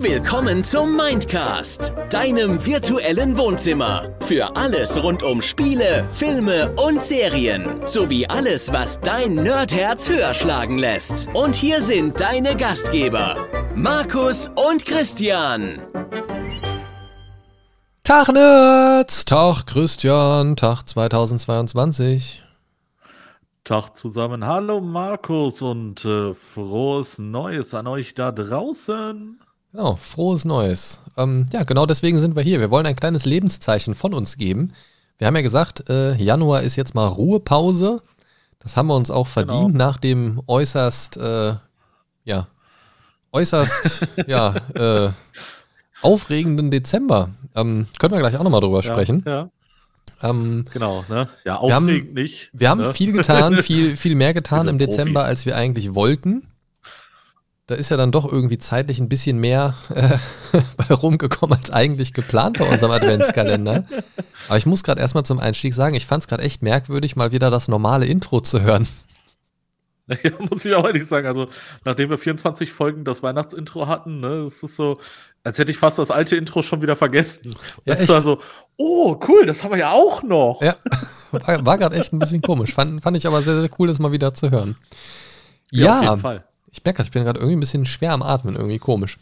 Willkommen zum Mindcast, deinem virtuellen Wohnzimmer. Für alles rund um Spiele, Filme und Serien. Sowie alles, was dein Nerdherz höher schlagen lässt. Und hier sind deine Gastgeber, Markus und Christian. Tag Nerds, Tag Christian, Tag 2022. Tag zusammen. Hallo Markus und äh, frohes Neues an euch da draußen. Genau, frohes Neues. Ähm, ja, genau deswegen sind wir hier. Wir wollen ein kleines Lebenszeichen von uns geben. Wir haben ja gesagt, äh, Januar ist jetzt mal Ruhepause. Das haben wir uns auch verdient genau. nach dem äußerst, äh, ja, äußerst, ja, äh, aufregenden Dezember. Ähm, können wir gleich auch nochmal drüber ja, sprechen. Ja. Ähm, genau, ne? Ja, aufregend wir haben, nicht. Wir haben ne? viel getan, viel, viel mehr getan im Dezember, Profis. als wir eigentlich wollten. Da ist ja dann doch irgendwie zeitlich ein bisschen mehr äh, bei rumgekommen als eigentlich geplant bei unserem Adventskalender. Aber ich muss gerade erstmal zum Einstieg sagen, ich fand es gerade echt merkwürdig, mal wieder das normale Intro zu hören. Ja, muss ich auch ehrlich sagen. Also, nachdem wir 24 Folgen das Weihnachtsintro hatten, ne, es ist so, als hätte ich fast das alte Intro schon wieder vergessen. Ja, es war so, oh, cool, das haben wir ja auch noch. Ja, war, war gerade echt ein bisschen komisch. Fand, fand ich aber sehr, sehr cool, das mal wieder zu hören. Ja, ja auf jeden Fall. Ich merke, ich bin gerade irgendwie ein bisschen schwer am Atmen, irgendwie komisch.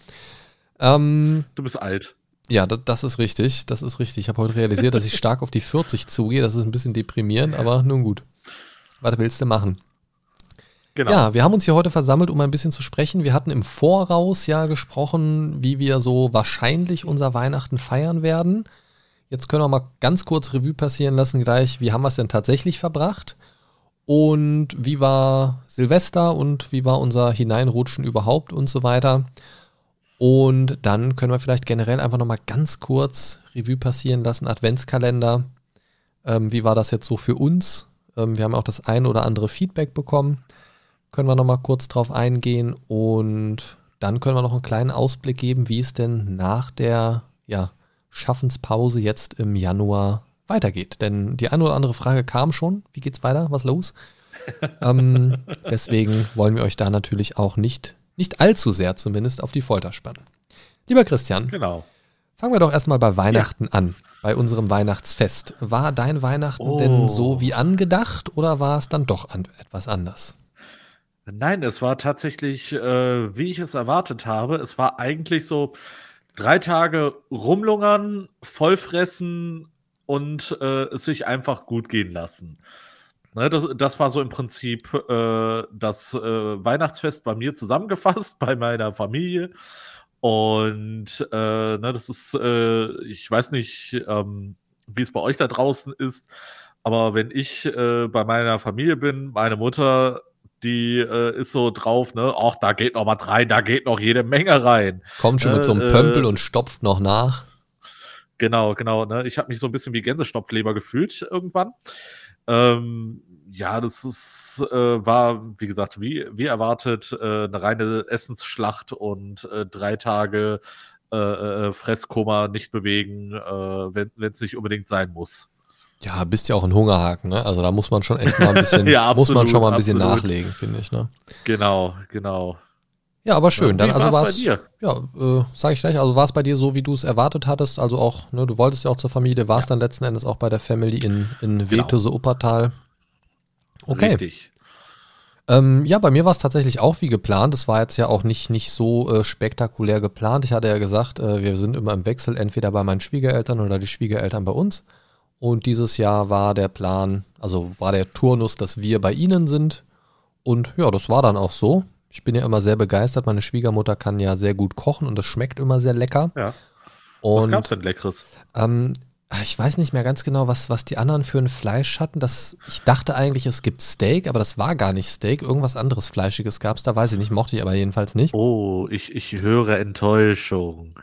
Ähm, du bist alt. Ja, das, das, ist richtig. Das ist richtig. Ich habe heute realisiert, dass ich stark auf die 40 zugehe. Das ist ein bisschen deprimierend, aber nun gut. Was willst du machen? Genau. Ja, wir haben uns hier heute versammelt, um ein bisschen zu sprechen. Wir hatten im Voraus ja gesprochen, wie wir so wahrscheinlich unser Weihnachten feiern werden. Jetzt können wir mal ganz kurz Revue passieren lassen gleich. Wie haben wir es denn tatsächlich verbracht? Und wie war Silvester und wie war unser Hineinrutschen überhaupt und so weiter? Und dann können wir vielleicht generell einfach nochmal ganz kurz Revue passieren lassen, Adventskalender. Ähm, wie war das jetzt so für uns? Ähm, wir haben auch das eine oder andere Feedback bekommen können wir nochmal kurz drauf eingehen und dann können wir noch einen kleinen Ausblick geben, wie es denn nach der ja, Schaffenspause jetzt im Januar weitergeht. Denn die eine oder andere Frage kam schon. Wie geht's weiter? Was los? ähm, deswegen wollen wir euch da natürlich auch nicht, nicht allzu sehr zumindest auf die Folter spannen. Lieber Christian, genau. fangen wir doch erstmal bei Weihnachten ja. an, bei unserem Weihnachtsfest. War dein Weihnachten oh. denn so wie angedacht oder war es dann doch an, etwas anders? Nein, es war tatsächlich, äh, wie ich es erwartet habe. Es war eigentlich so drei Tage rumlungern, vollfressen und äh, es sich einfach gut gehen lassen. Ne, das, das war so im Prinzip äh, das äh, Weihnachtsfest bei mir zusammengefasst, bei meiner Familie. Und äh, ne, das ist, äh, ich weiß nicht, ähm, wie es bei euch da draußen ist, aber wenn ich bei meiner Familie bin, meine Mutter die äh, ist so drauf, ne, ach, da geht noch was rein, da geht noch jede Menge rein. Kommt schon äh, mit so einem äh, Pömpel und stopft noch nach. Genau, genau, ne? Ich habe mich so ein bisschen wie Gänsestopfleber gefühlt irgendwann. Ähm, ja, das ist, äh, war, wie gesagt, wie, wie erwartet, äh, eine reine Essensschlacht und äh, drei Tage Fresskoma nicht bewegen, wenn es nicht unbedingt sein muss. Ja, bist ja auch ein Hungerhaken, ne? Also da muss man schon echt mal ein bisschen, ja, absolut, muss man schon mal ein bisschen absolut. nachlegen, finde ich, ne? Genau, genau. Ja, aber schön. Dann, also war es, ja, äh, sage ich gleich, also war es bei dir so, wie du es erwartet hattest, also auch, ne, du wolltest ja auch zur Familie, war es ja. dann letzten Endes auch bei der Family in, in genau. Wetese Uppertal. Okay. Richtig. Ähm, ja, bei mir war es tatsächlich auch wie geplant. Es war jetzt ja auch nicht, nicht so äh, spektakulär geplant. Ich hatte ja gesagt, äh, wir sind immer im Wechsel, entweder bei meinen Schwiegereltern oder die Schwiegereltern bei uns. Und dieses Jahr war der Plan, also war der Turnus, dass wir bei ihnen sind. Und ja, das war dann auch so. Ich bin ja immer sehr begeistert. Meine Schwiegermutter kann ja sehr gut kochen und das schmeckt immer sehr lecker. Ja. Und, was gab's denn Leckeres? Ähm, ich weiß nicht mehr ganz genau, was, was die anderen für ein Fleisch hatten. Das, ich dachte eigentlich, es gibt Steak, aber das war gar nicht Steak. Irgendwas anderes Fleischiges gab es da, weiß ich nicht, mochte ich aber jedenfalls nicht. Oh, ich, ich höre Enttäuschung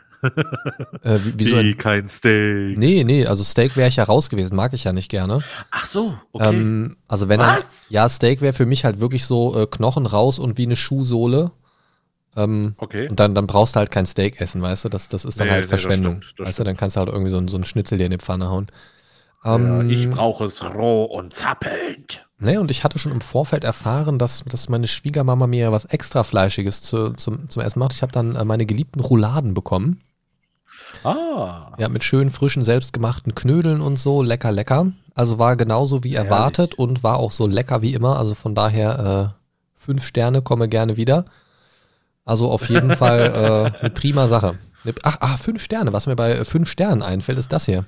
äh, wie, wieso wie kein Steak. Nee, nee, also Steak wäre ich ja raus gewesen, mag ich ja nicht gerne. Ach so, okay. Ähm, also wenn Was? Er, ja, Steak wäre für mich halt wirklich so äh, Knochen raus und wie eine Schuhsohle. Ähm, okay. Und dann, dann brauchst du halt kein Steak essen, weißt du? Das, das ist dann nee, halt Verschwendung. Nee, das stimmt, das weißt du, dann kannst du halt irgendwie so, so einen Schnitzel dir in die Pfanne hauen. Ähm, ja, ich brauche es roh und zappelnd. Ne, und ich hatte schon im Vorfeld erfahren, dass, dass meine Schwiegermama mir was extra Fleischiges zu, zum, zum Essen macht. Ich habe dann äh, meine geliebten Rouladen bekommen. Ah. Ja, mit schönen, frischen, selbstgemachten Knödeln und so. Lecker, lecker. Also war genauso wie erwartet Herrlich. und war auch so lecker wie immer. Also von daher äh, fünf Sterne, komme gerne wieder. Also auf jeden Fall äh, eine prima Sache. Ach, ach, fünf Sterne. Was mir bei fünf Sternen einfällt, ist das hier.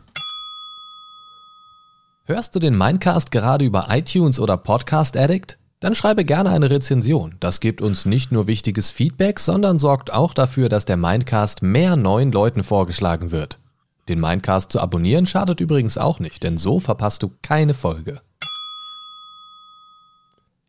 Hörst du den Mindcast gerade über iTunes oder Podcast Addict? Dann schreibe gerne eine Rezension. Das gibt uns nicht nur wichtiges Feedback, sondern sorgt auch dafür, dass der Mindcast mehr neuen Leuten vorgeschlagen wird. Den Mindcast zu abonnieren schadet übrigens auch nicht, denn so verpasst du keine Folge.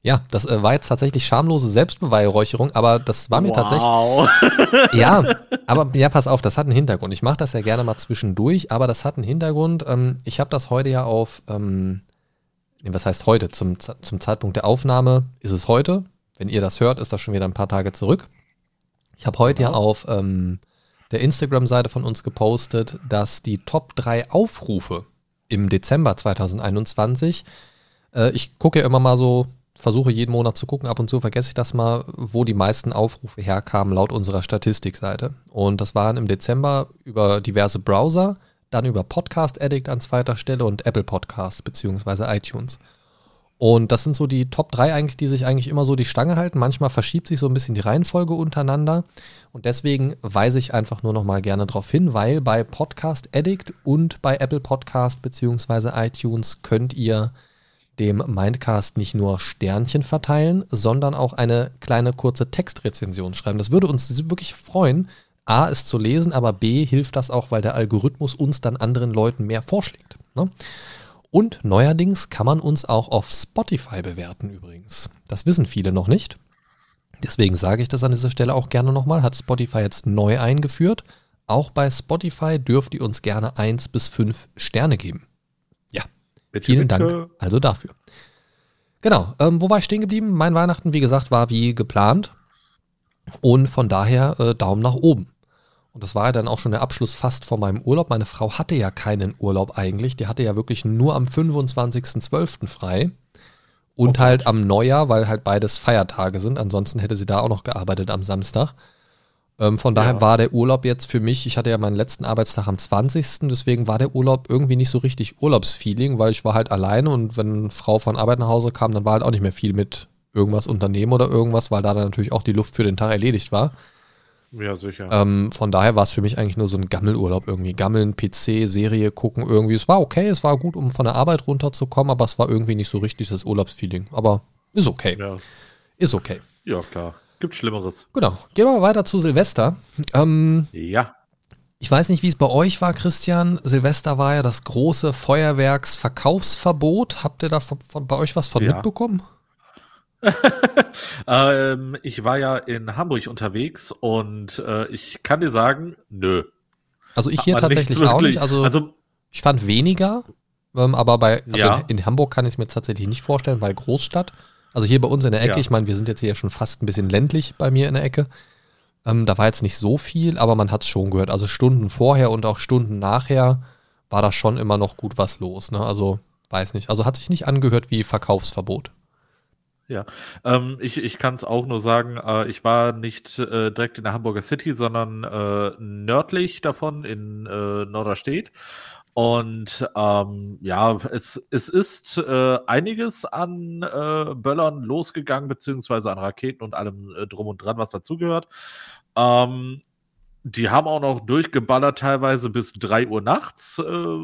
Ja, das äh, war jetzt tatsächlich schamlose Selbstbeweihräucherung, aber das war mir wow. tatsächlich. Ja, aber ja, pass auf, das hat einen Hintergrund. Ich mache das ja gerne mal zwischendurch, aber das hat einen Hintergrund. Ähm, ich habe das heute ja auf ähm, was heißt heute? Zum, zum Zeitpunkt der Aufnahme ist es heute. Wenn ihr das hört, ist das schon wieder ein paar Tage zurück. Ich habe heute ja, ja auf ähm, der Instagram-Seite von uns gepostet, dass die Top 3 Aufrufe im Dezember 2021, äh, ich gucke ja immer mal so, versuche jeden Monat zu gucken, ab und zu vergesse ich das mal, wo die meisten Aufrufe herkamen laut unserer Statistikseite. Und das waren im Dezember über diverse Browser, dann über Podcast Addict an zweiter Stelle und Apple Podcasts beziehungsweise iTunes. Und das sind so die Top 3 eigentlich, die sich eigentlich immer so die Stange halten. Manchmal verschiebt sich so ein bisschen die Reihenfolge untereinander. Und deswegen weise ich einfach nur noch mal gerne darauf hin, weil bei Podcast Addict und bei Apple Podcast beziehungsweise iTunes könnt ihr dem Mindcast nicht nur Sternchen verteilen, sondern auch eine kleine kurze Textrezension schreiben. Das würde uns wirklich freuen, A, es zu lesen, aber B, hilft das auch, weil der Algorithmus uns dann anderen Leuten mehr vorschlägt. Ne? Und neuerdings kann man uns auch auf Spotify bewerten übrigens. Das wissen viele noch nicht. Deswegen sage ich das an dieser Stelle auch gerne nochmal. Hat Spotify jetzt neu eingeführt. Auch bei Spotify dürft ihr uns gerne 1 bis 5 Sterne geben. Ja, bitte, vielen bitte. Dank also dafür. Genau, ähm, wo war ich stehen geblieben? Mein Weihnachten, wie gesagt, war wie geplant. Und von daher äh, Daumen nach oben. Und das war ja dann auch schon der Abschluss fast vor meinem Urlaub. Meine Frau hatte ja keinen Urlaub eigentlich. Die hatte ja wirklich nur am 25.12. frei. Und oh halt am Neujahr, weil halt beides Feiertage sind. Ansonsten hätte sie da auch noch gearbeitet am Samstag. Ähm, von daher ja. war der Urlaub jetzt für mich, ich hatte ja meinen letzten Arbeitstag am 20. Deswegen war der Urlaub irgendwie nicht so richtig Urlaubsfeeling, weil ich war halt alleine und wenn Frau von Arbeit nach Hause kam, dann war halt auch nicht mehr viel mit irgendwas unternehmen oder irgendwas, weil da dann natürlich auch die Luft für den Tag erledigt war. Ja, sicher. Ähm, von daher war es für mich eigentlich nur so ein Gammelurlaub irgendwie. Gammeln, PC, Serie gucken irgendwie. Es war okay, es war gut, um von der Arbeit runterzukommen, aber es war irgendwie nicht so richtig das Urlaubsfeeling. Aber ist okay. Ja. Ist okay. Ja, klar. Gibt Schlimmeres. Genau. Gehen wir mal weiter zu Silvester. Ähm, ja. Ich weiß nicht, wie es bei euch war, Christian. Silvester war ja das große Feuerwerksverkaufsverbot. Habt ihr da von, von, bei euch was von ja. mitbekommen? ähm, ich war ja in Hamburg unterwegs und äh, ich kann dir sagen, nö. Also ich hier tatsächlich auch nicht. Also, also, ich fand weniger, ähm, aber bei also ja. in, in, Hamburg kann ich es mir tatsächlich nicht vorstellen, weil Großstadt. Also hier bei uns in der Ecke, ja. ich meine, wir sind jetzt hier schon fast ein bisschen ländlich bei mir in der Ecke. Ähm, da war jetzt nicht so viel, aber man hat es schon gehört. Also Stunden vorher und auch Stunden nachher war da schon immer noch gut was los. Ne? Also weiß nicht. Also hat sich nicht angehört wie Verkaufsverbot. Ja, ähm, ich, ich kann es auch nur sagen, äh, ich war nicht äh, direkt in der Hamburger City, sondern äh, nördlich davon in äh, Norderstedt. Und ähm, ja, es, es ist äh, einiges an äh, Böllern losgegangen, beziehungsweise an Raketen und allem äh, drum und dran, was dazugehört. Ähm, die haben auch noch durchgeballert, teilweise bis 3 Uhr nachts. Äh,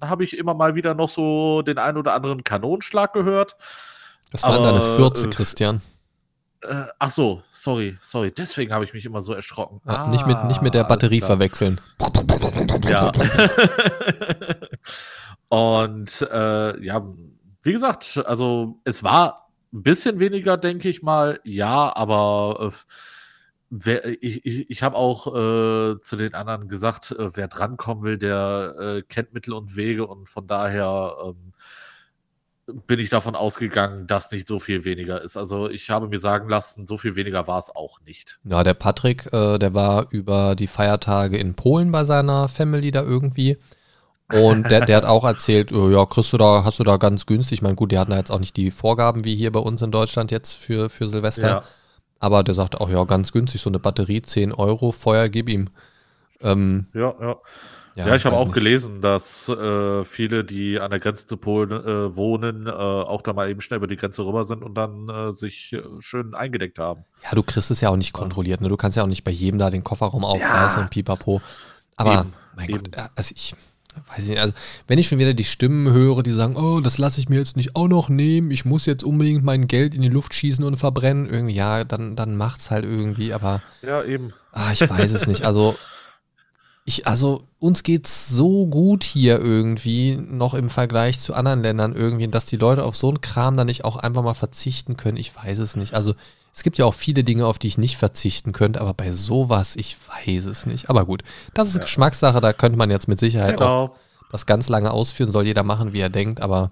Habe ich immer mal wieder noch so den ein oder anderen Kanonschlag gehört. Das waren deine 14, äh, Christian. Äh, ach so, sorry, sorry. Deswegen habe ich mich immer so erschrocken. Ja, ah, nicht, mit, nicht mit der ah, Batterie verwechseln. Ja. Und äh, ja, wie gesagt, also es war ein bisschen weniger, denke ich mal, ja, aber äh, wer, ich, ich, ich habe auch äh, zu den anderen gesagt, äh, wer drankommen will, der äh, kennt Mittel und Wege und von daher ähm, bin ich davon ausgegangen, dass nicht so viel weniger ist. Also ich habe mir sagen lassen, so viel weniger war es auch nicht. Ja, der Patrick, äh, der war über die Feiertage in Polen bei seiner Family da irgendwie. Und der, der hat auch erzählt, oh, ja, kriegst du da, hast du da ganz günstig. Ich meine, gut, die hatten da jetzt auch nicht die Vorgaben wie hier bei uns in Deutschland jetzt für, für Silvester. Ja. Aber der sagt auch, ja, ganz günstig, so eine Batterie, 10 Euro, Feuer, gib ihm. Ähm, ja, ja. Ja, ja ich habe auch nicht. gelesen, dass äh, viele, die an der Grenze zu Polen äh, wohnen, äh, auch da mal eben schnell über die Grenze rüber sind und dann äh, sich äh, schön eingedeckt haben. Ja, du kriegst es ja auch nicht kontrolliert. Ne? Du kannst ja auch nicht bei jedem da den Kofferraum aufreißen ja. und pipapo. Aber, eben, mein eben. Gott, also ich weiß nicht, also wenn ich schon wieder die Stimmen höre, die sagen, oh, das lasse ich mir jetzt nicht auch noch nehmen, ich muss jetzt unbedingt mein Geld in die Luft schießen und verbrennen, irgendwie, ja, dann, dann macht's halt irgendwie, aber. Ja, eben. Ah, ich weiß es nicht. Also ich, also uns geht's so gut hier irgendwie noch im Vergleich zu anderen Ländern irgendwie, dass die Leute auf so einen Kram dann nicht auch einfach mal verzichten können. Ich weiß es nicht. Also es gibt ja auch viele Dinge, auf die ich nicht verzichten könnte, aber bei sowas, ich weiß es nicht. Aber gut, das ist ja. Geschmackssache, da könnte man jetzt mit Sicherheit genau. auch das ganz lange ausführen, soll jeder machen, wie er denkt, aber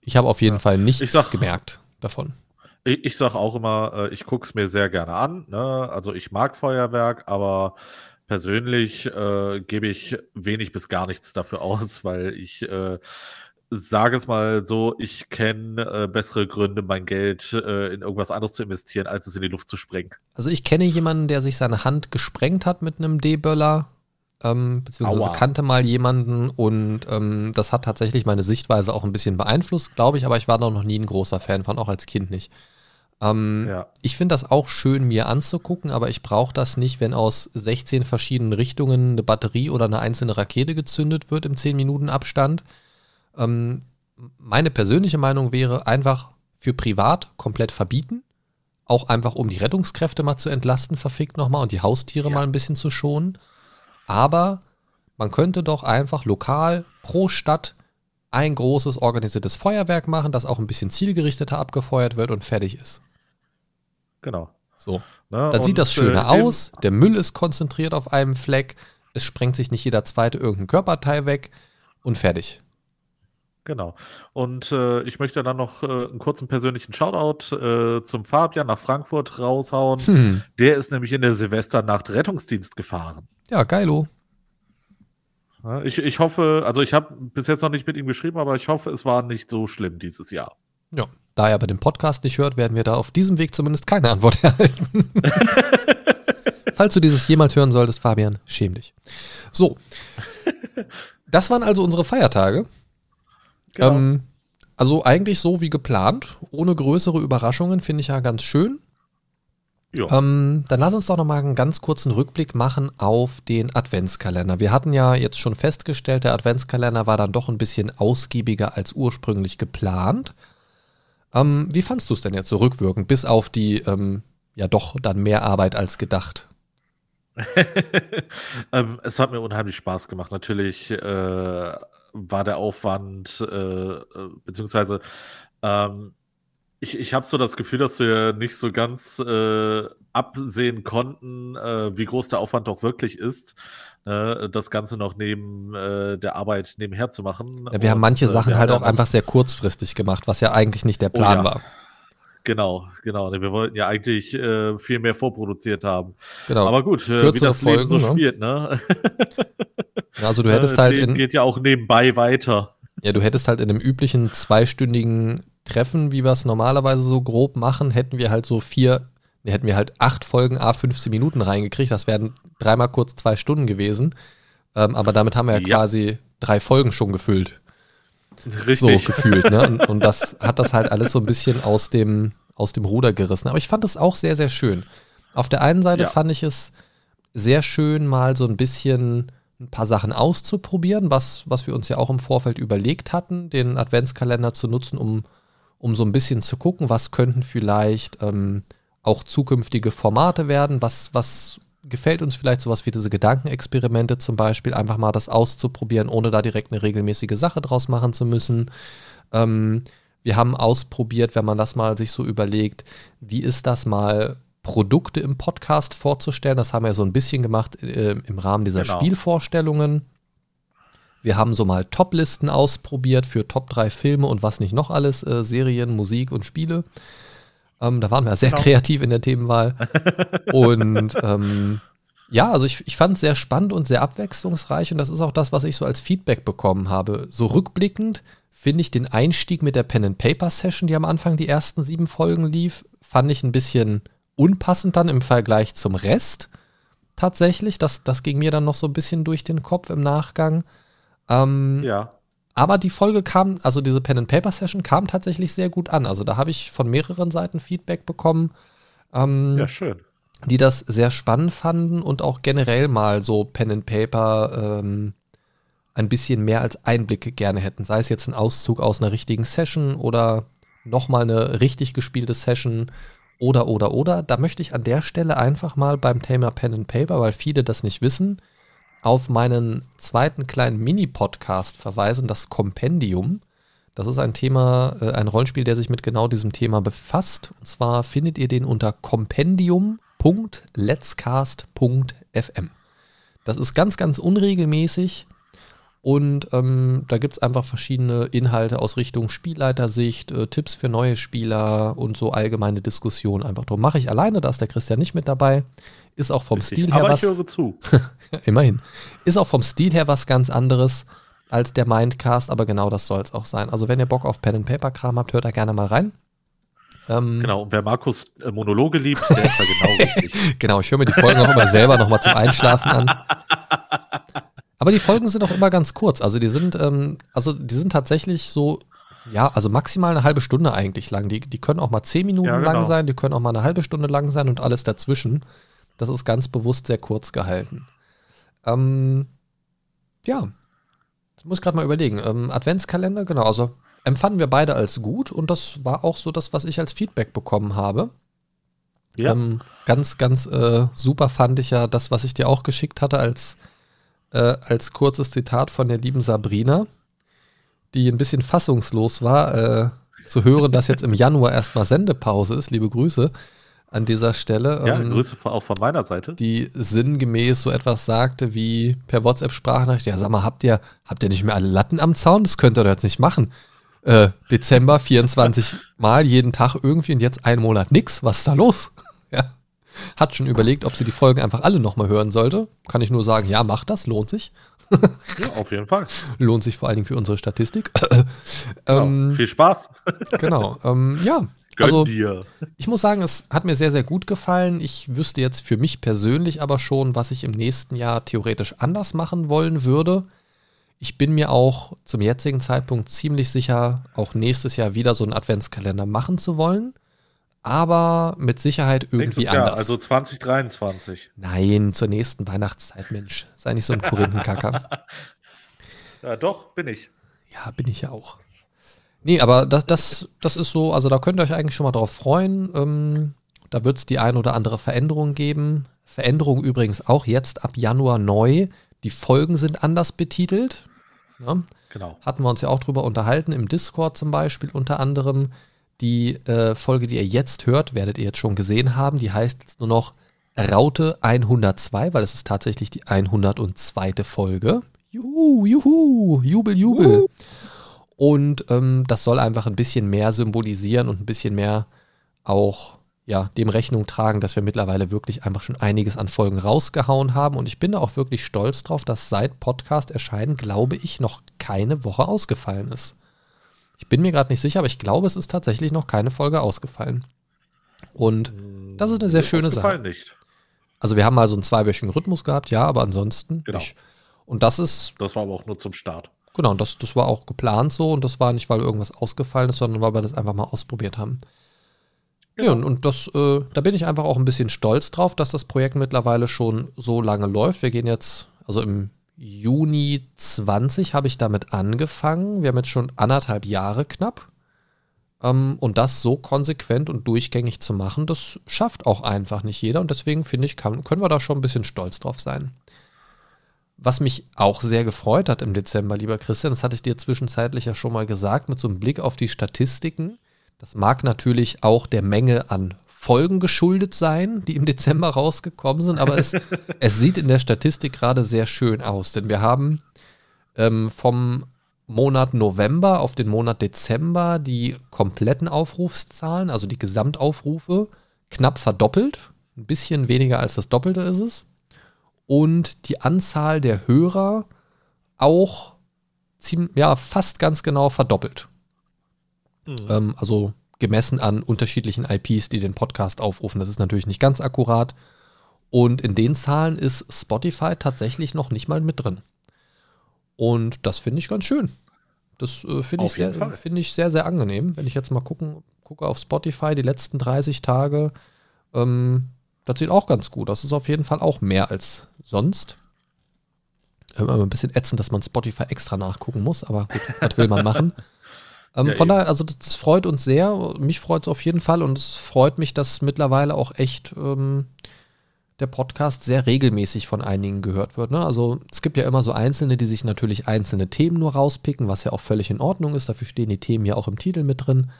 ich habe auf jeden ja. Fall nichts sag, gemerkt davon. Ich, ich sage auch immer, äh, ich gucke es mir sehr gerne an. Ne? Also ich mag Feuerwerk, aber persönlich äh, gebe ich wenig bis gar nichts dafür aus, weil ich äh, sage es mal so, ich kenne äh, bessere Gründe, mein Geld äh, in irgendwas anderes zu investieren, als es in die Luft zu sprengen. Also ich kenne jemanden, der sich seine Hand gesprengt hat mit einem D-Böller, ähm, beziehungsweise Aua. kannte mal jemanden und ähm, das hat tatsächlich meine Sichtweise auch ein bisschen beeinflusst, glaube ich, aber ich war noch nie ein großer Fan von, auch als Kind nicht. Ähm, ja. Ich finde das auch schön, mir anzugucken, aber ich brauche das nicht, wenn aus 16 verschiedenen Richtungen eine Batterie oder eine einzelne Rakete gezündet wird im 10 Minuten Abstand. Ähm, meine persönliche Meinung wäre einfach für privat komplett verbieten. Auch einfach, um die Rettungskräfte mal zu entlasten, verfickt nochmal und die Haustiere ja. mal ein bisschen zu schonen. Aber man könnte doch einfach lokal pro Stadt ein großes organisiertes Feuerwerk machen, das auch ein bisschen zielgerichteter abgefeuert wird und fertig ist. Genau. So. Na, Dann sieht das schöner äh, aus, der Müll ist konzentriert auf einem Fleck, es sprengt sich nicht jeder zweite irgendein Körperteil weg und fertig. Genau. Und äh, ich möchte dann noch äh, einen kurzen persönlichen Shoutout äh, zum Fabian nach Frankfurt raushauen. Hm. Der ist nämlich in der Silvesternacht Rettungsdienst gefahren. Ja, geilo. ich, ich hoffe, also ich habe bis jetzt noch nicht mit ihm geschrieben, aber ich hoffe, es war nicht so schlimm dieses Jahr. Ja, da er aber den Podcast nicht hört, werden wir da auf diesem Weg zumindest keine Antwort erhalten. Falls du dieses jemals hören solltest, Fabian, schäm dich. So. Das waren also unsere Feiertage. Genau. Ähm, also eigentlich so wie geplant, ohne größere Überraschungen, finde ich ja ganz schön. Ähm, dann lass uns doch nochmal einen ganz kurzen Rückblick machen auf den Adventskalender. Wir hatten ja jetzt schon festgestellt, der Adventskalender war dann doch ein bisschen ausgiebiger als ursprünglich geplant. Ähm, wie fandst du es denn jetzt so rückwirkend, bis auf die ähm, ja doch dann mehr Arbeit als gedacht? ähm, es hat mir unheimlich Spaß gemacht. Natürlich äh, war der Aufwand, äh, äh beziehungsweise ähm, ich, ich habe so das Gefühl, dass wir nicht so ganz äh, absehen konnten, äh, wie groß der Aufwand doch wirklich ist, äh, das Ganze noch neben äh, der Arbeit nebenher zu machen. Ja, wir Und, haben manche äh, Sachen halt auch einfach sehr kurzfristig gemacht, was ja eigentlich nicht der Plan oh, ja. war. Genau, genau. Wir wollten ja eigentlich äh, viel mehr vorproduziert haben. Genau. Aber gut, äh, wie das Folgen, Leben so ne? spielt, ne? also du hättest halt in, geht ja auch nebenbei weiter. Ja, du hättest halt in einem üblichen zweistündigen Treffen, wie wir es normalerweise so grob machen, hätten wir halt so vier, hätten wir halt acht Folgen A 15 Minuten reingekriegt. Das wären dreimal kurz zwei Stunden gewesen. Ähm, aber damit haben wir ja, ja, quasi drei Folgen schon gefüllt. Richtig. So gefühlt, ne? Und, und, das hat das halt alles so ein bisschen aus dem, aus dem Ruder gerissen. Aber ich fand es auch sehr, sehr schön. Auf der einen Seite ja. fand ich es sehr schön, mal so ein bisschen ein paar Sachen auszuprobieren, was, was wir uns ja auch im Vorfeld überlegt hatten, den Adventskalender zu nutzen, um um so ein bisschen zu gucken, was könnten vielleicht ähm, auch zukünftige Formate werden, was, was gefällt uns vielleicht sowas wie diese Gedankenexperimente zum Beispiel, einfach mal das auszuprobieren, ohne da direkt eine regelmäßige Sache draus machen zu müssen. Ähm, wir haben ausprobiert, wenn man das mal sich so überlegt, wie ist das mal Produkte im Podcast vorzustellen. Das haben wir so ein bisschen gemacht äh, im Rahmen dieser genau. Spielvorstellungen. Wir haben so mal Top-Listen ausprobiert für Top 3 Filme und was nicht noch alles, äh, Serien, Musik und Spiele. Ähm, da waren wir sehr genau. kreativ in der Themenwahl. und ähm, Ja, also ich, ich fand es sehr spannend und sehr abwechslungsreich und das ist auch das, was ich so als Feedback bekommen habe. So rückblickend finde ich den Einstieg mit der Pen and Paper Session, die am Anfang die ersten sieben Folgen lief, fand ich ein bisschen unpassend dann im Vergleich zum Rest. Tatsächlich, das, das ging mir dann noch so ein bisschen durch den Kopf im Nachgang. Ähm, ja. Aber die Folge kam, also diese Pen and Paper Session kam tatsächlich sehr gut an. Also da habe ich von mehreren Seiten Feedback bekommen. Ähm, ja, schön die das sehr spannend fanden und auch generell mal so Pen and Paper ähm, ein bisschen mehr als Einblicke gerne hätten. Sei es jetzt ein Auszug aus einer richtigen Session oder nochmal eine richtig gespielte Session oder, oder, oder. Da möchte ich an der Stelle einfach mal beim Thema Pen and Paper, weil viele das nicht wissen, auf meinen zweiten kleinen Mini-Podcast verweisen, das Kompendium. Das ist ein Thema, äh, ein Rollenspiel, der sich mit genau diesem Thema befasst. Und zwar findet ihr den unter Kompendium www.letscast.fm. Das ist ganz, ganz unregelmäßig und ähm, da gibt es einfach verschiedene Inhalte aus Richtung Spielleitersicht, äh, Tipps für neue Spieler und so allgemeine Diskussionen einfach drum. Mache ich alleine, da ist der Christian nicht mit dabei. Ist auch vom Richtig. Stil her Aber was. Ich höre zu. immerhin. Ist auch vom Stil her was ganz anderes als der Mindcast, aber genau das soll es auch sein. Also wenn ihr Bock auf Pen and Paper Kram habt, hört da gerne mal rein. Ähm, genau, und wer Markus äh, Monologe liebt, der ist da genau richtig. genau, ich höre mir die Folgen auch immer selber nochmal zum Einschlafen an. Aber die Folgen sind auch immer ganz kurz. Also die sind, ähm, also die sind tatsächlich so, ja, also maximal eine halbe Stunde eigentlich lang. Die, die können auch mal zehn Minuten ja, genau. lang sein, die können auch mal eine halbe Stunde lang sein und alles dazwischen. Das ist ganz bewusst sehr kurz gehalten. Ähm, ja, ich muss gerade mal überlegen. Ähm, Adventskalender, genau, also empfanden wir beide als gut und das war auch so das, was ich als Feedback bekommen habe. Ja. Ähm, ganz, ganz äh, super fand ich ja das, was ich dir auch geschickt hatte, als, äh, als kurzes Zitat von der lieben Sabrina, die ein bisschen fassungslos war, äh, zu hören, dass jetzt im Januar erstmal Sendepause ist. Liebe Grüße an dieser Stelle. Ja, ähm, Grüße auch von meiner Seite. Die sinngemäß so etwas sagte wie per WhatsApp-Sprachnachricht: Ja, sag mal, habt ihr, habt ihr nicht mehr alle Latten am Zaun? Das könnt ihr doch jetzt nicht machen äh, Dezember 24 Mal jeden Tag irgendwie und jetzt einen Monat nix. Was ist da los? Ja. Hat schon überlegt, ob sie die Folgen einfach alle nochmal hören sollte. Kann ich nur sagen, ja, mach das, lohnt sich. ja, auf jeden Fall. Lohnt sich vor allen Dingen für unsere Statistik. Genau, ähm, viel Spaß. genau. Ähm, ja, also, ich muss sagen, es hat mir sehr, sehr gut gefallen. Ich wüsste jetzt für mich persönlich aber schon, was ich im nächsten Jahr theoretisch anders machen wollen würde. Ich bin mir auch zum jetzigen Zeitpunkt ziemlich sicher, auch nächstes Jahr wieder so einen Adventskalender machen zu wollen. Aber mit Sicherheit irgendwie Nächstes anders. Jahr, also 2023. Nein, zur nächsten Weihnachtszeit, Mensch. Sei nicht so ein Korinthenkacker. ja, doch, bin ich. Ja, bin ich ja auch. Nee, aber das, das, das ist so, also da könnt ihr euch eigentlich schon mal drauf freuen. Ähm, da wird es die ein oder andere Veränderung geben. Veränderung übrigens auch jetzt ab Januar neu. Die Folgen sind anders betitelt. Ja? Genau. Hatten wir uns ja auch drüber unterhalten, im Discord zum Beispiel unter anderem. Die äh, Folge, die ihr jetzt hört, werdet ihr jetzt schon gesehen haben. Die heißt jetzt nur noch Raute 102, weil es ist tatsächlich die 102. Folge. Juhu, juhu, Jubel, Jubel. Uh. Und ähm, das soll einfach ein bisschen mehr symbolisieren und ein bisschen mehr auch ja, dem Rechnung tragen, dass wir mittlerweile wirklich einfach schon einiges an Folgen rausgehauen haben. Und ich bin da auch wirklich stolz drauf, dass seit Podcast erscheinen, glaube ich, noch keine Woche ausgefallen ist. Ich bin mir gerade nicht sicher, aber ich glaube, es ist tatsächlich noch keine Folge ausgefallen. Und das ist eine sehr schöne Sache. Nicht. Also wir haben mal so einen zweiwöchigen Rhythmus gehabt, ja, aber ansonsten genau. nicht. Und das ist. Das war aber auch nur zum Start. Genau, das, das war auch geplant so und das war nicht, weil irgendwas ausgefallen ist, sondern weil wir das einfach mal ausprobiert haben. Genau. Ja, und, und das, äh, da bin ich einfach auch ein bisschen stolz drauf, dass das Projekt mittlerweile schon so lange läuft. Wir gehen jetzt, also im Juni 20 habe ich damit angefangen. Wir haben jetzt schon anderthalb Jahre knapp. Ähm, und das so konsequent und durchgängig zu machen, das schafft auch einfach nicht jeder. Und deswegen finde ich, kann, können wir da schon ein bisschen stolz drauf sein. Was mich auch sehr gefreut hat im Dezember, lieber Christian, das hatte ich dir zwischenzeitlich ja schon mal gesagt, mit so einem Blick auf die Statistiken das mag natürlich auch der Menge an Folgen geschuldet sein, die im Dezember rausgekommen sind, aber es, es sieht in der Statistik gerade sehr schön aus, denn wir haben ähm, vom Monat November auf den Monat Dezember die kompletten Aufrufszahlen, also die Gesamtaufrufe, knapp verdoppelt. Ein bisschen weniger als das Doppelte ist es. und die Anzahl der Hörer auch ziemlich, ja, fast ganz genau verdoppelt. Mhm. Ähm, also gemessen an unterschiedlichen IPs, die den Podcast aufrufen. Das ist natürlich nicht ganz akkurat. Und in den Zahlen ist Spotify tatsächlich noch nicht mal mit drin. Und das finde ich ganz schön. Das äh, finde ich, sehr, find ich sehr, sehr angenehm. Wenn ich jetzt mal gucken, gucke auf Spotify die letzten 30 Tage, ähm, das sieht auch ganz gut. Das ist auf jeden Fall auch mehr als sonst. Ähm, ein bisschen ätzend, dass man Spotify extra nachgucken muss, aber gut, was will man machen? Ähm, ja, von daher, also das, das, freut uns sehr. Mich freut es auf jeden Fall und es freut mich, dass mittlerweile auch echt ähm, der Podcast sehr regelmäßig von einigen gehört wird. Ne? Also es gibt ja immer so Einzelne, die sich natürlich einzelne Themen nur rauspicken, was ja auch völlig in Ordnung ist. Dafür stehen die Themen ja auch im Titel mit drin.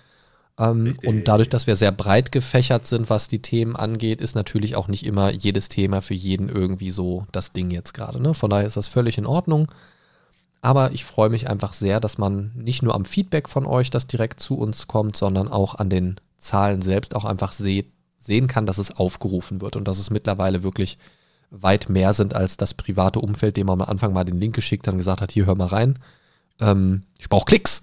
Ähm, und dadurch, dass wir sehr breit gefächert sind, was die Themen angeht, ist natürlich auch nicht immer jedes Thema für jeden irgendwie so das Ding jetzt gerade. Ne? Von daher ist das völlig in Ordnung. Aber ich freue mich einfach sehr, dass man nicht nur am Feedback von euch, das direkt zu uns kommt, sondern auch an den Zahlen selbst auch einfach seht, sehen kann, dass es aufgerufen wird und dass es mittlerweile wirklich weit mehr sind als das private Umfeld, dem man am Anfang mal den Link geschickt hat und gesagt hat, hier hör mal rein. Ähm, ich brauche Klicks.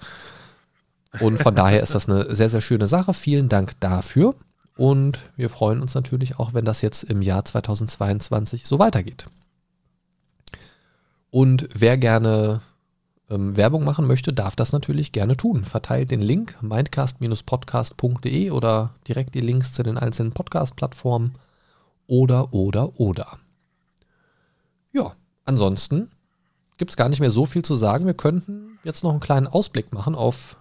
Und von daher ist das eine sehr, sehr schöne Sache. Vielen Dank dafür. Und wir freuen uns natürlich auch, wenn das jetzt im Jahr 2022 so weitergeht. Und wer gerne ähm, Werbung machen möchte, darf das natürlich gerne tun. Verteilt den Link mindcast-podcast.de oder direkt die Links zu den einzelnen Podcast-Plattformen oder, oder, oder. Ja, ansonsten gibt es gar nicht mehr so viel zu sagen. Wir könnten jetzt noch einen kleinen Ausblick machen auf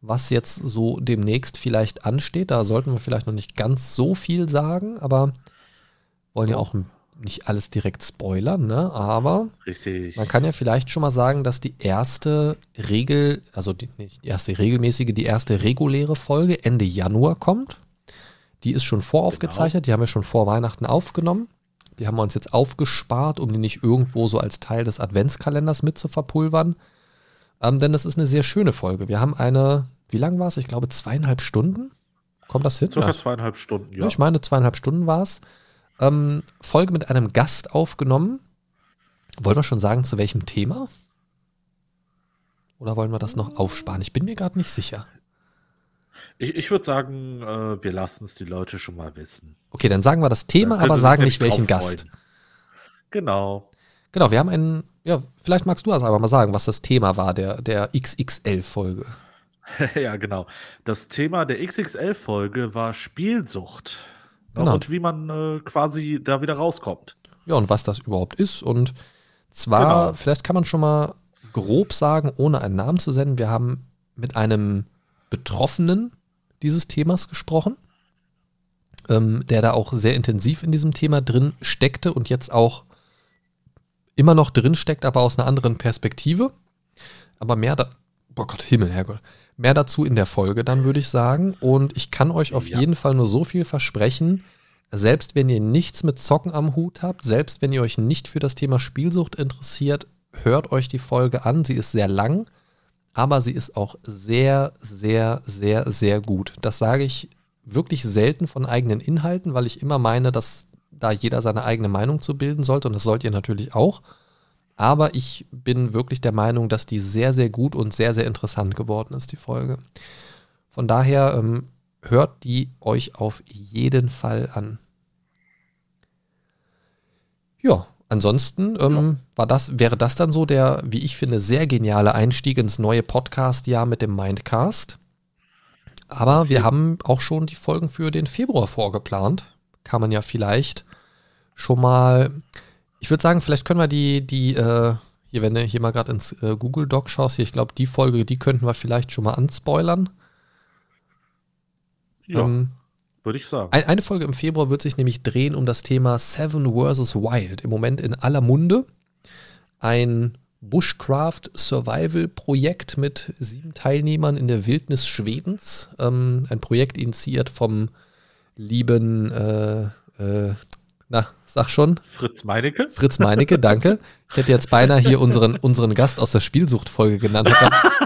was jetzt so demnächst vielleicht ansteht. Da sollten wir vielleicht noch nicht ganz so viel sagen, aber wollen ja auch ein nicht alles direkt spoilern, ne? aber Richtig. man kann ja vielleicht schon mal sagen, dass die erste Regel, also die, nicht die erste regelmäßige, die erste reguläre Folge Ende Januar kommt. Die ist schon voraufgezeichnet, genau. die haben wir schon vor Weihnachten aufgenommen. Die haben wir uns jetzt aufgespart, um die nicht irgendwo so als Teil des Adventskalenders mit zu verpulvern. Ähm, denn das ist eine sehr schöne Folge. Wir haben eine, wie lang war es? Ich glaube zweieinhalb Stunden. Kommt das hin? Circa ja. zweieinhalb Stunden, ja. Ich meine, zweieinhalb Stunden war es ähm, Folge mit einem Gast aufgenommen. Wollen wir schon sagen, zu welchem Thema? Oder wollen wir das noch aufsparen? Ich bin mir gerade nicht sicher. Ich, ich würde sagen, äh, wir lassen es die Leute schon mal wissen. Okay, dann sagen wir das Thema, aber sagen nicht welchen Gast. Genau. Genau, wir haben einen, ja, vielleicht magst du das aber mal sagen, was das Thema war der, der XXL-Folge. ja, genau. Das Thema der XXL-Folge war Spielsucht. Genau. Und wie man äh, quasi da wieder rauskommt. Ja, und was das überhaupt ist. Und zwar, genau. vielleicht kann man schon mal grob sagen, ohne einen Namen zu senden, wir haben mit einem Betroffenen dieses Themas gesprochen, ähm, der da auch sehr intensiv in diesem Thema drin steckte und jetzt auch immer noch drin steckt, aber aus einer anderen Perspektive. Aber mehr da, oh Gott, Himmel, Herrgott. Mehr dazu in der Folge dann, würde ich sagen. Und ich kann euch auf ja. jeden Fall nur so viel versprechen. Selbst wenn ihr nichts mit Zocken am Hut habt, selbst wenn ihr euch nicht für das Thema Spielsucht interessiert, hört euch die Folge an. Sie ist sehr lang, aber sie ist auch sehr, sehr, sehr, sehr gut. Das sage ich wirklich selten von eigenen Inhalten, weil ich immer meine, dass da jeder seine eigene Meinung zu bilden sollte und das sollt ihr natürlich auch. Aber ich bin wirklich der Meinung, dass die sehr, sehr gut und sehr, sehr interessant geworden ist, die Folge. Von daher ähm, hört die euch auf jeden Fall an. Ja, ansonsten ähm, war das, wäre das dann so der, wie ich finde, sehr geniale Einstieg ins neue Podcast-Jahr mit dem Mindcast. Aber wir haben auch schon die Folgen für den Februar vorgeplant. Kann man ja vielleicht schon mal ich würde sagen, vielleicht können wir die, die, äh, hier, wenn du hier mal gerade ins äh, Google Doc schaust, hier, ich glaube, die Folge, die könnten wir vielleicht schon mal anspoilern. Ja, ähm, würde ich sagen. Ein, eine Folge im Februar wird sich nämlich drehen um das Thema Seven vs. Wild. Im Moment in aller Munde. Ein Bushcraft Survival Projekt mit sieben Teilnehmern in der Wildnis Schwedens. Ähm, ein Projekt initiiert vom lieben, äh, äh, na, sag schon. Fritz Meinecke. Fritz Meinecke, danke. Ich hätte jetzt beinahe hier unseren, unseren Gast aus der Spielsuchtfolge genannt.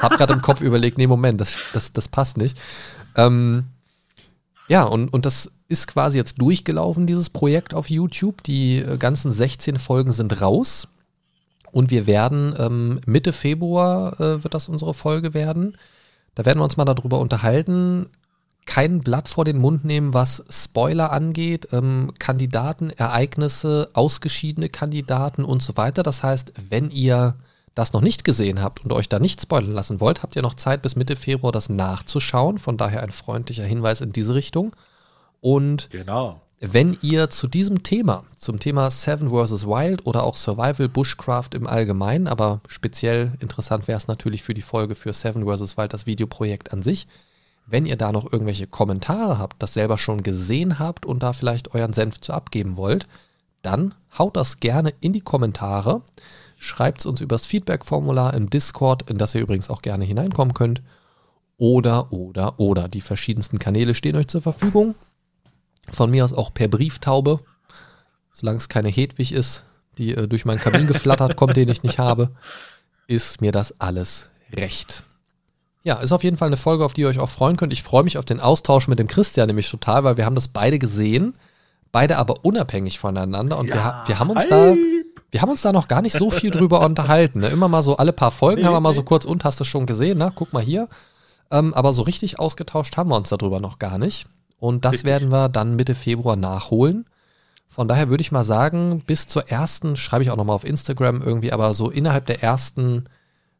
Hab gerade im Kopf überlegt, nee, Moment, das, das, das passt nicht. Ähm, Ja, und, und das ist quasi jetzt durchgelaufen, dieses Projekt auf YouTube. Die äh, ganzen 16 Folgen sind raus. Und wir werden ähm, Mitte Februar äh, wird das unsere Folge werden. Da werden wir uns mal darüber unterhalten. Kein Blatt vor den Mund nehmen, was Spoiler angeht, ähm, Kandidaten, Ereignisse, ausgeschiedene Kandidaten und so weiter. Das heißt, wenn ihr das noch nicht gesehen habt und euch da nicht spoilern lassen wollt, habt ihr noch Zeit bis Mitte Februar das nachzuschauen. Von daher ein freundlicher Hinweis in diese Richtung. Und genau. wenn ihr zu diesem Thema, zum Thema Seven vs. Wild oder auch Survival Bushcraft im Allgemeinen, aber speziell interessant wäre es natürlich für die Folge für Seven vs. Wild, das Videoprojekt an sich, wenn ihr da noch irgendwelche Kommentare habt, das selber schon gesehen habt und da vielleicht euren Senf zu abgeben wollt, dann haut das gerne in die Kommentare. Schreibt es uns übers Feedback-Formular im Discord, in das ihr übrigens auch gerne hineinkommen könnt. Oder, oder, oder. Die verschiedensten Kanäle stehen euch zur Verfügung. Von mir aus auch per Brieftaube. Solange es keine Hedwig ist, die äh, durch meinen Kamin geflattert kommt, den ich nicht habe, ist mir das alles recht. Ja, ist auf jeden Fall eine Folge, auf die ihr euch auch freuen könnt. Ich freue mich auf den Austausch mit dem Christian nämlich total, weil wir haben das beide gesehen, beide aber unabhängig voneinander und ja, wir, wir haben uns hi. da wir haben uns da noch gar nicht so viel drüber unterhalten. Ne? Immer mal so alle paar Folgen nee, haben wir mal so kurz und hast du schon gesehen, ne? Guck mal hier. Ähm, aber so richtig ausgetauscht haben wir uns darüber noch gar nicht. Und das richtig. werden wir dann Mitte Februar nachholen. Von daher würde ich mal sagen, bis zur ersten, schreibe ich auch nochmal auf Instagram irgendwie, aber so innerhalb der ersten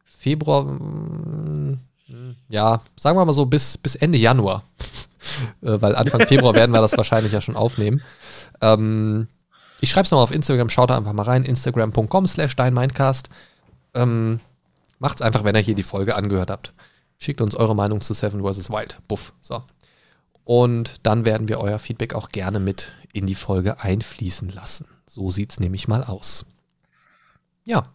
Februar, mm, ja, sagen wir mal so bis, bis Ende Januar. Äh, weil Anfang Februar werden wir das wahrscheinlich ja schon aufnehmen. Ähm, ich schreibe es nochmal auf Instagram, schaut da einfach mal rein, instagram.com slash deinmindcast. Ähm, macht's einfach, wenn ihr hier die Folge angehört habt. Schickt uns eure Meinung zu Seven vs. Wild. Buff. So. Und dann werden wir euer Feedback auch gerne mit in die Folge einfließen lassen. So sieht's nämlich mal aus. Ja.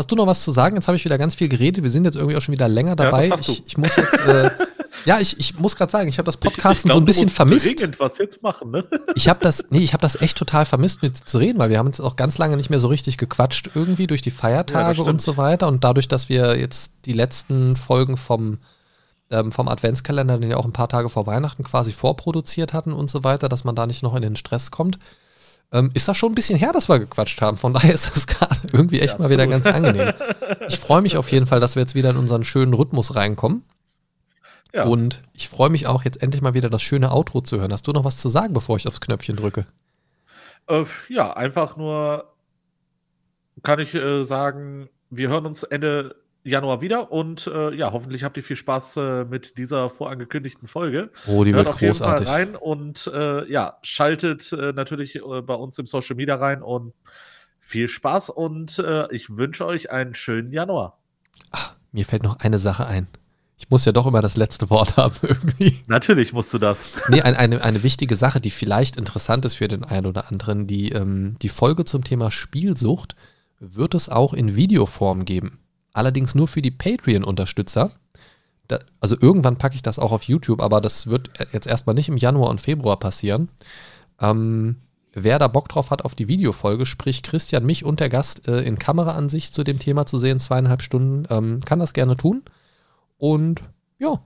Hast du noch was zu sagen? Jetzt habe ich wieder ganz viel geredet. Wir sind jetzt irgendwie auch schon wieder länger dabei. Ja, ich, ich, muss jetzt äh, Ja, ich, ich muss gerade sagen, ich habe das Podcasten ich, glaub, so ein bisschen vermisst. was jetzt machen, ne? Ich habe das, nee, ich habe das echt total vermisst, mit zu reden, weil wir haben uns auch ganz lange nicht mehr so richtig gequatscht irgendwie durch die Feiertage ja, und so weiter. Und dadurch, dass wir jetzt die letzten Folgen vom, ähm, vom Adventskalender, den ja auch ein paar Tage vor Weihnachten quasi vorproduziert hatten und so weiter, dass man da nicht noch in den Stress kommt, ähm, ist das schon ein bisschen her, dass wir gequatscht haben. Von daher ist das gerade irgendwie echt ja, mal wieder ganz angenehm. Ich freue mich auf jeden Fall, dass wir jetzt wieder in unseren schönen Rhythmus reinkommen. Ja. Und ich freue mich auch jetzt endlich mal wieder das schöne Outro zu hören. Hast du noch was zu sagen, bevor ich aufs Knöpfchen drücke? Äh, ja, einfach nur kann ich äh, sagen, wir hören uns Ende Januar wieder und äh, ja, hoffentlich habt ihr viel Spaß äh, mit dieser vorangekündigten Folge. Oh, die Hört wird auf großartig. jeden Fall rein und äh, ja, schaltet äh, natürlich äh, bei uns im Social Media rein und viel Spaß und äh, ich wünsche euch einen schönen Januar. Ach, mir fällt noch eine Sache ein. Ich muss ja doch immer das letzte Wort haben irgendwie. Natürlich musst du das. Nee, ein, eine, eine wichtige Sache, die vielleicht interessant ist für den einen oder anderen, die, ähm, die Folge zum Thema Spielsucht wird es auch in Videoform geben. Allerdings nur für die Patreon-Unterstützer. also irgendwann packe ich das auch auf YouTube, aber das wird jetzt erstmal nicht im Januar und Februar passieren. Ähm, wer da Bock drauf hat auf die Videofolge, sprich Christian, mich und der Gast äh, in Kameraansicht zu dem Thema zu sehen, zweieinhalb Stunden, ähm, kann das gerne tun. Und ja,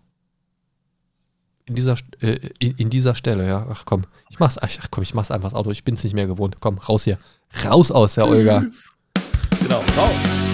in dieser, äh, in, in, dieser Stelle, ja. Ach komm, ich mach's, ach komm, ich mach's einfach das Auto. Ich bin's nicht mehr gewohnt. Komm, raus hier. Raus aus, Herr Olga. Genau, raus.